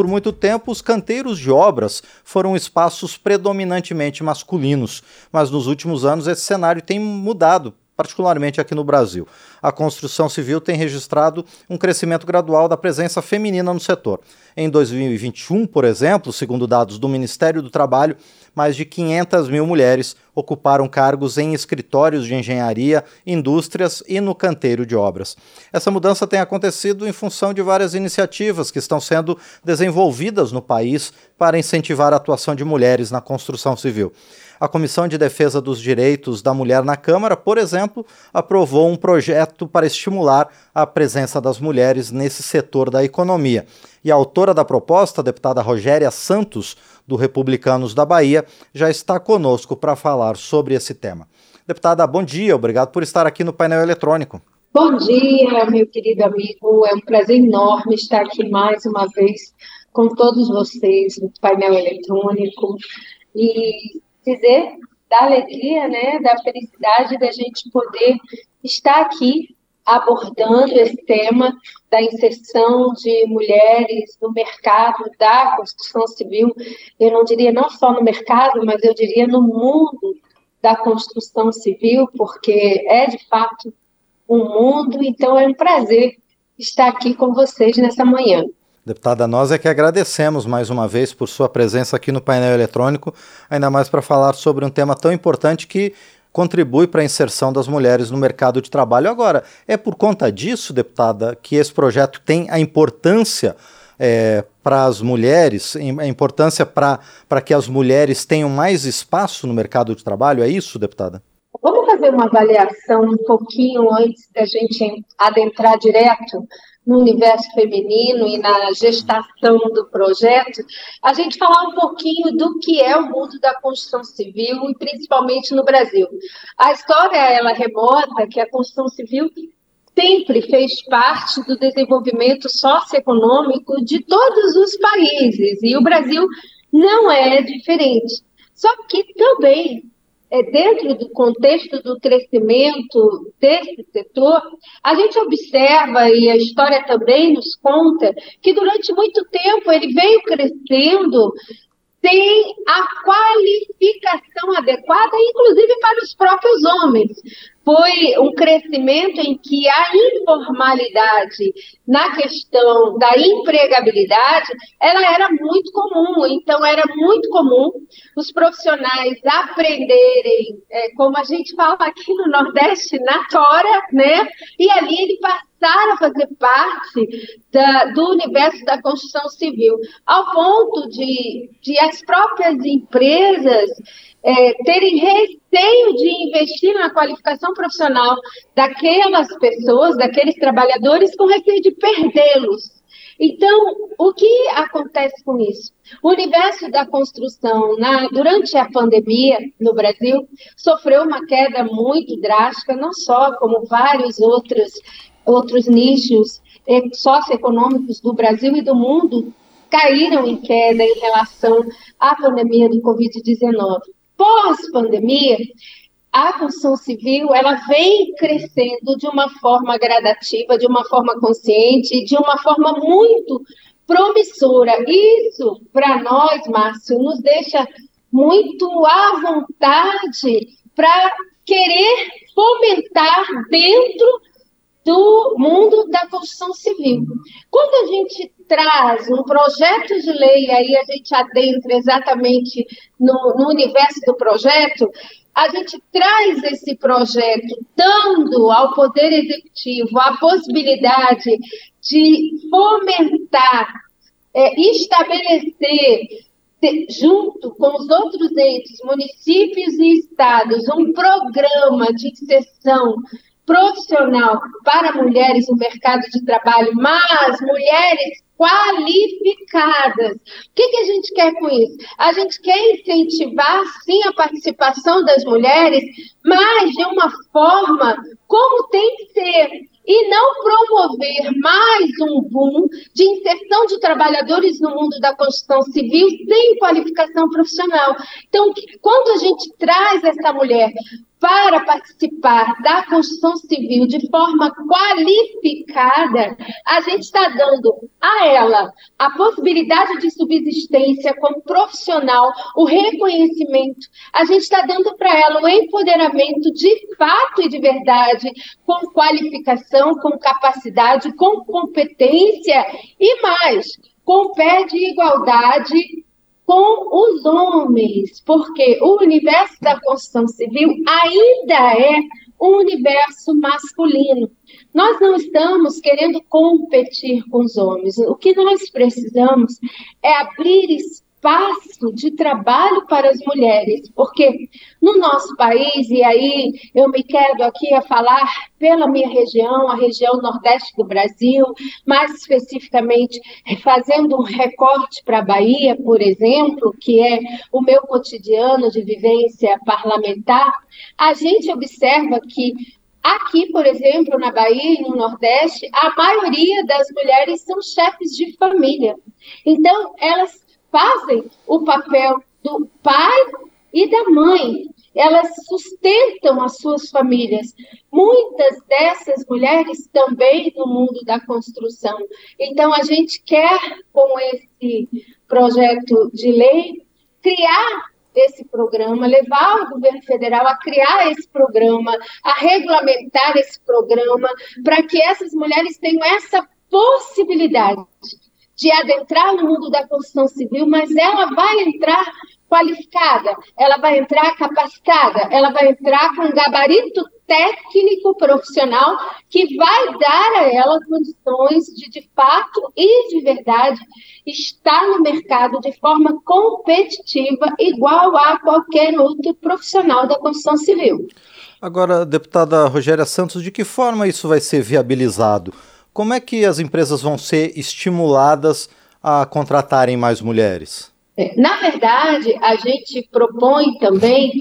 por muito tempo, os canteiros de obras foram espaços predominantemente masculinos, mas nos últimos anos esse cenário tem mudado particularmente aqui no Brasil. A construção civil tem registrado um crescimento gradual da presença feminina no setor. Em 2021, por exemplo, segundo dados do Ministério do Trabalho, mais de 500 mil mulheres ocuparam cargos em escritórios de engenharia, indústrias e no canteiro de obras. Essa mudança tem acontecido em função de várias iniciativas que estão sendo desenvolvidas no país para incentivar a atuação de mulheres na construção civil. A Comissão de Defesa dos Direitos da Mulher na Câmara, por exemplo, aprovou um projeto para estimular a presença das mulheres nesse setor da economia. E a autora da proposta, a deputada Rogéria Santos, do Republicanos da Bahia, já está conosco para falar sobre esse tema. Deputada, bom dia, obrigado por estar aqui no painel eletrônico. Bom dia, meu querido amigo. É um prazer enorme estar aqui mais uma vez com todos vocês no painel eletrônico. E dizer da alegria, né, da felicidade da gente poder estar aqui abordando esse tema da inserção de mulheres no mercado da construção civil. Eu não diria não só no mercado, mas eu diria no mundo da construção civil, porque é de fato um mundo, então é um prazer estar aqui com vocês nessa manhã. Deputada, nós é que agradecemos mais uma vez por sua presença aqui no painel eletrônico, ainda mais para falar sobre um tema tão importante que contribui para a inserção das mulheres no mercado de trabalho. Agora, é por conta disso, deputada, que esse projeto tem a importância é, para as mulheres, a importância para que as mulheres tenham mais espaço no mercado de trabalho? É isso, deputada? Vamos fazer uma avaliação um pouquinho antes da gente adentrar direto no universo feminino e na gestação do projeto, a gente falar um pouquinho do que é o mundo da construção civil e principalmente no Brasil. A história ela remota que a construção civil sempre fez parte do desenvolvimento socioeconômico de todos os países e o Brasil não é diferente. Só que também é, dentro do contexto do crescimento desse setor, a gente observa, e a história também nos conta, que durante muito tempo ele veio crescendo sem a qualificação adequada, inclusive para os próprios homens foi um crescimento em que a informalidade na questão da empregabilidade, ela era muito comum. Então, era muito comum os profissionais aprenderem, é, como a gente fala aqui no Nordeste, na tora, né? E ali ele passaram a fazer parte da, do universo da construção civil, ao ponto de, de as próprias empresas é, terem receio de investir na qualificação profissional daquelas pessoas, daqueles trabalhadores, com receio de perdê-los. Então, o que acontece com isso? O universo da construção, na, durante a pandemia no Brasil, sofreu uma queda muito drástica, não só como vários outros, outros nichos eh, socioeconômicos do Brasil e do mundo caíram em queda em relação à pandemia do Covid-19 pós-pandemia, a construção civil ela vem crescendo de uma forma gradativa, de uma forma consciente, de uma forma muito promissora. Isso, para nós, Márcio, nos deixa muito à vontade para querer fomentar dentro do mundo da construção civil. Quando a gente traz um projeto de lei, aí a gente adentra exatamente no, no universo do projeto, a gente traz esse projeto dando ao Poder Executivo a possibilidade de fomentar, é, estabelecer, junto com os outros entes, municípios e estados, um programa de inserção profissional para mulheres no mercado de trabalho, mas mulheres qualificadas. O que, que a gente quer com isso? A gente quer incentivar, sim, a participação das mulheres, mas de uma forma como tem que ser e não promover mais um boom de inserção de trabalhadores no mundo da construção civil sem qualificação profissional. Então, quando a gente traz essa mulher para participar da construção civil de forma qualificada, a gente está dando a ela a possibilidade de subsistência como profissional, o reconhecimento, a gente está dando para ela o empoderamento de fato e de verdade, com qualificação, com capacidade, com competência e mais, com pé de igualdade com os homens, porque o universo da construção civil ainda é um universo masculino. Nós não estamos querendo competir com os homens. O que nós precisamos é abrir espaço espaço de trabalho para as mulheres, porque no nosso país, e aí eu me quero aqui a falar pela minha região, a região nordeste do Brasil, mais especificamente fazendo um recorte para a Bahia, por exemplo, que é o meu cotidiano de vivência parlamentar, a gente observa que Aqui, por exemplo, na Bahia e no Nordeste, a maioria das mulheres são chefes de família. Então, elas fazem o papel do pai e da mãe. Elas sustentam as suas famílias. Muitas dessas mulheres também no mundo da construção. Então, a gente quer, com esse projeto de lei, criar esse programa, levar o governo federal a criar esse programa, a regulamentar esse programa, para que essas mulheres tenham essa possibilidade de adentrar no mundo da construção civil, mas ela vai entrar qualificada, ela vai entrar capacitada, ela vai entrar com um gabarito técnico profissional que vai dar a ela condições de, de fato e de verdade, estar no mercado de forma competitiva, igual a qualquer outro profissional da construção civil. Agora, deputada Rogéria Santos, de que forma isso vai ser viabilizado? Como é que as empresas vão ser estimuladas a contratarem mais mulheres? É, na verdade, a gente propõe também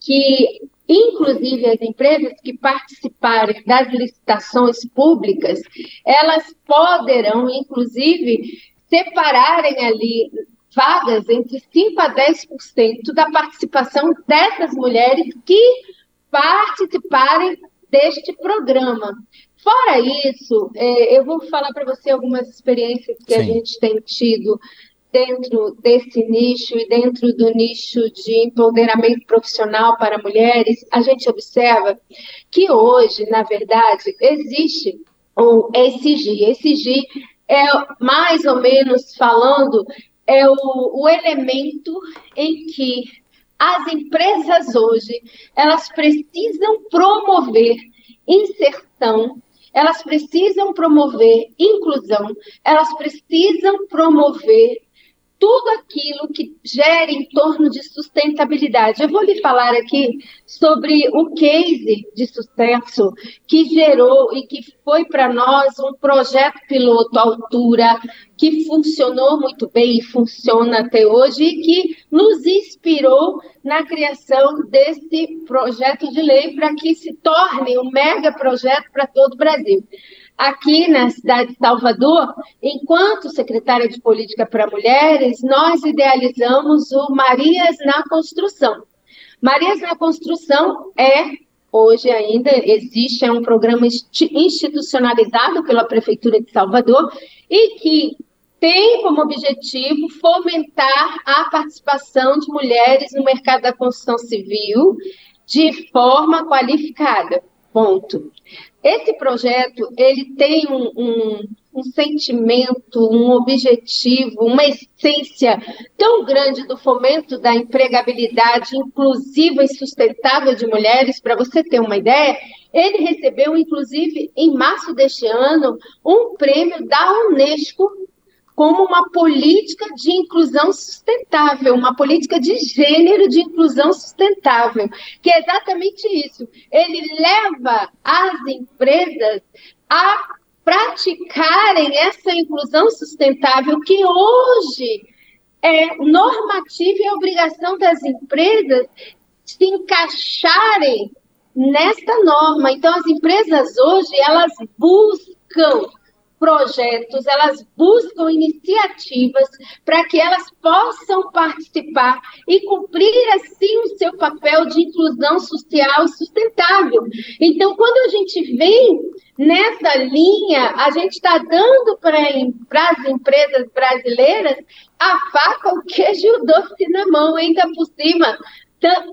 que, inclusive, as empresas que participarem das licitações públicas, elas poderão, inclusive, separarem ali vagas entre 5% a 10% da participação dessas mulheres que participarem deste programa. Fora isso, é, eu vou falar para você algumas experiências que Sim. a gente tem tido dentro desse nicho e dentro do nicho de empoderamento profissional para mulheres. A gente observa que hoje, na verdade, existe o SG. SG é mais ou menos falando é o, o elemento em que as empresas hoje elas precisam promover inserção elas precisam promover inclusão, elas precisam promover tudo aquilo que gere em torno de sustentabilidade. Eu vou lhe falar aqui sobre o case de sucesso que gerou e que foi para nós um projeto piloto à altura, que funcionou muito bem e funciona até hoje, e que nos inspirou na criação desse projeto de lei para que se torne um mega projeto para todo o Brasil aqui na cidade de Salvador, enquanto secretária de Política para Mulheres, nós idealizamos o Marias na Construção. Marias na Construção é, hoje ainda existe, é um programa institucionalizado pela Prefeitura de Salvador e que tem como objetivo fomentar a participação de mulheres no mercado da construção civil de forma qualificada. Ponto. Esse projeto ele tem um, um, um, sentimento, um objetivo, uma essência tão grande do fomento da empregabilidade inclusiva e sustentável de mulheres. Para você ter uma ideia, ele recebeu, inclusive, em março deste ano, um prêmio da Unesco como uma política de inclusão sustentável, uma política de gênero de inclusão sustentável, que é exatamente isso. Ele leva as empresas a praticarem essa inclusão sustentável que hoje é normativa e obrigação das empresas se encaixarem nesta norma. Então, as empresas hoje, elas buscam projetos, elas buscam iniciativas para que elas possam participar e cumprir, assim, o seu papel de inclusão social sustentável. Então, quando a gente vem nessa linha, a gente está dando para as empresas brasileiras a faca, o queijo e o doce na mão, ainda por cima,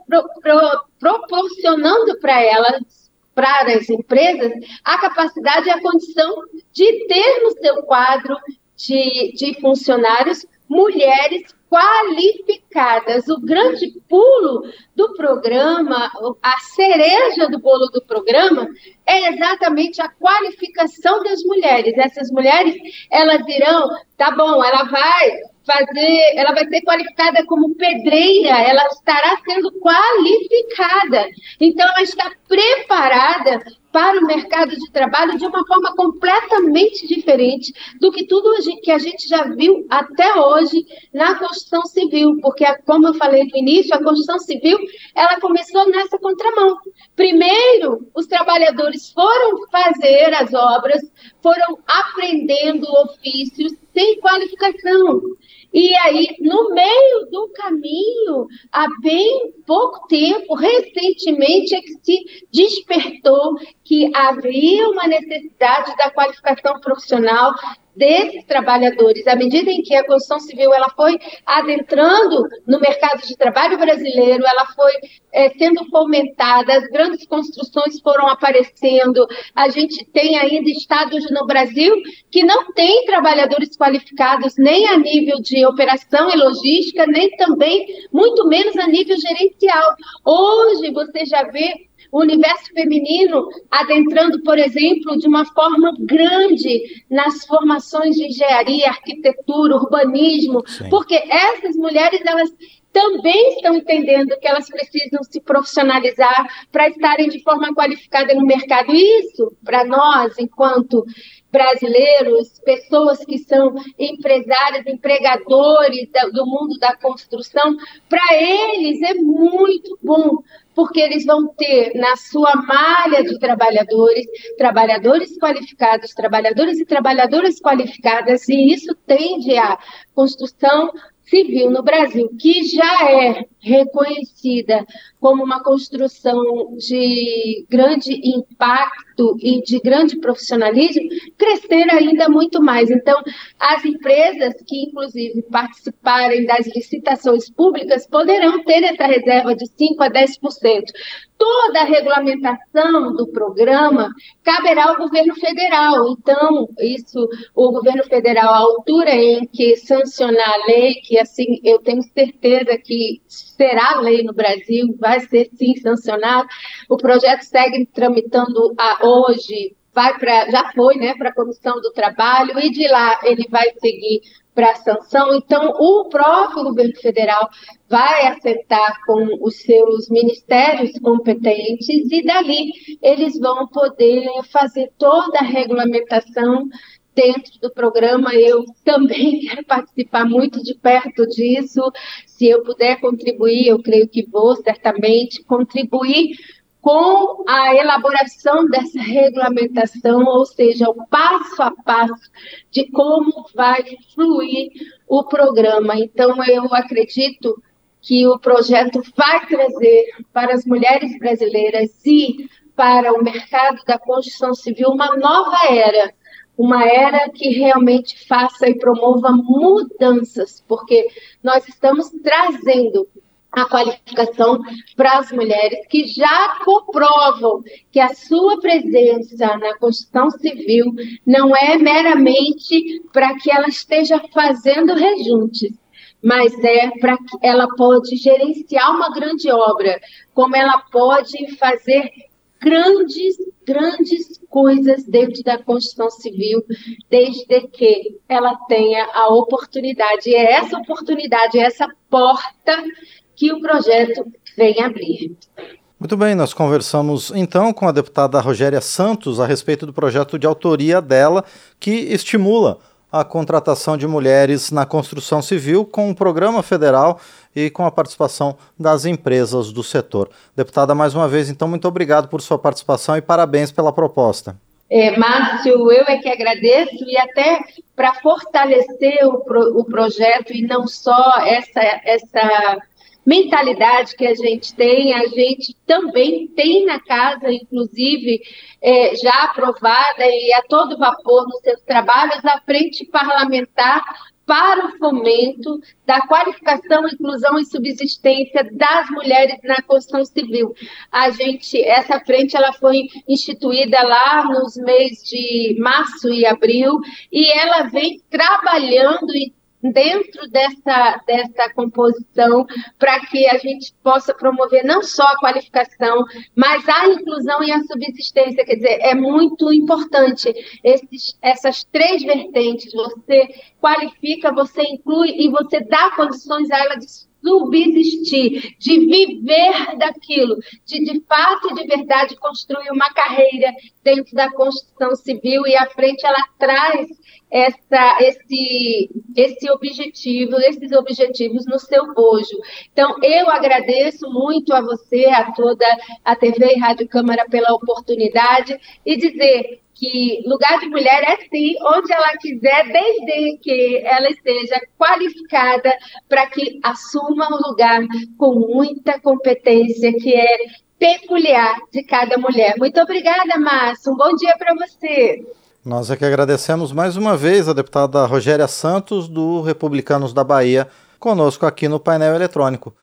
pro, pro, proporcionando para elas para as empresas a capacidade e a condição de ter no seu quadro de, de funcionários mulheres qualificadas. O grande pulo do programa, a cereja do bolo do programa, é exatamente a qualificação das mulheres. Essas mulheres, elas irão, tá bom, ela vai fazer, ela vai ser qualificada como pedreira, ela estará sendo qualificada. Então, ela está preparada para o mercado de trabalho de uma forma completamente diferente do que tudo que a gente já viu até hoje na construção civil, porque, como eu falei no início, a construção civil ela começou nessa contramão. Primeiro, os trabalhadores foram fazer as obras, foram aprendendo ofícios sem qualificação. E aí, no meio do caminho, há bem pouco tempo, recentemente, é que se despertou que havia uma necessidade da qualificação profissional desses trabalhadores, à medida em que a construção civil ela foi adentrando no mercado de trabalho brasileiro, ela foi é, sendo fomentada, as grandes construções foram aparecendo, a gente tem ainda estados no Brasil que não tem trabalhadores qualificados nem a nível de operação e logística, nem também, muito menos a nível gerencial. Hoje você já vê o universo feminino adentrando, por exemplo, de uma forma grande nas formações de engenharia, arquitetura, urbanismo, Sim. porque essas mulheres elas também estão entendendo que elas precisam se profissionalizar para estarem de forma qualificada no mercado. Isso, para nós, enquanto brasileiros, pessoas que são empresários, empregadores do mundo da construção, para eles é muito bom, porque eles vão ter na sua malha de trabalhadores, trabalhadores qualificados, trabalhadores e trabalhadoras qualificadas, e isso tende à construção civil no Brasil, que já é reconhecida como uma construção de grande impacto e de grande profissionalismo, crescer ainda muito mais. Então, as empresas que, inclusive, participarem das licitações públicas poderão ter essa reserva de 5% a 10%. Toda a regulamentação do programa caberá ao governo federal. Então, isso, o governo federal, à altura em que sancionar a lei, que assim eu tenho certeza que será lei no Brasil, vai ser sim sancionado. O projeto segue tramitando a, hoje, vai para, já foi, né, para a Comissão do Trabalho e de lá ele vai seguir para sanção. Então, o próprio governo federal vai acertar com os seus ministérios competentes e dali eles vão poder fazer toda a regulamentação dentro do programa. Eu também quero participar muito de perto disso. Se eu puder contribuir, eu creio que vou certamente contribuir com a elaboração dessa regulamentação, ou seja, o passo a passo de como vai fluir o programa. Então, eu acredito que o projeto vai trazer para as mulheres brasileiras e para o mercado da construção civil uma nova era uma era que realmente faça e promova mudanças, porque nós estamos trazendo a qualificação para as mulheres que já comprovam que a sua presença na construção civil não é meramente para que ela esteja fazendo rejuntes, mas é para que ela pode gerenciar uma grande obra, como ela pode fazer grandes, grandes coisas dentro da construção civil, desde que ela tenha a oportunidade. E é essa oportunidade, é essa porta que o projeto vem abrir. Muito bem, nós conversamos então com a deputada Rogéria Santos a respeito do projeto de autoria dela que estimula a contratação de mulheres na construção civil com o programa federal e com a participação das empresas do setor. Deputada, mais uma vez, então, muito obrigado por sua participação e parabéns pela proposta. é, Márcio, eu é que agradeço e até para fortalecer o, pro, o projeto e não só essa, essa mentalidade que a gente tem, a gente também tem na casa, inclusive, é, já aprovada e a todo vapor nos seus trabalhos, a frente parlamentar para o fomento da qualificação, inclusão e subsistência das mulheres na construção civil. A gente, essa frente, ela foi instituída lá nos meses de março e abril e ela vem trabalhando e dentro dessa, dessa composição para que a gente possa promover não só a qualificação, mas a inclusão e a subsistência. Quer dizer, é muito importante esses, essas três vertentes. Você qualifica, você inclui e você dá condições a ela de subsistir, de viver daquilo, de de fato e de verdade construir uma carreira dentro da construção civil e à frente ela traz essa, esse, esse objetivo, esses objetivos no seu bojo. Então, eu agradeço muito a você, a toda a TV e Rádio Câmara pela oportunidade e dizer que lugar de mulher é sim onde ela quiser, desde que ela esteja qualificada para que assuma o lugar com muita competência, que é peculiar de cada mulher. Muito obrigada, Márcio. Um bom dia para você. Nós é que agradecemos mais uma vez a deputada Rogéria Santos, do Republicanos da Bahia, conosco aqui no painel eletrônico.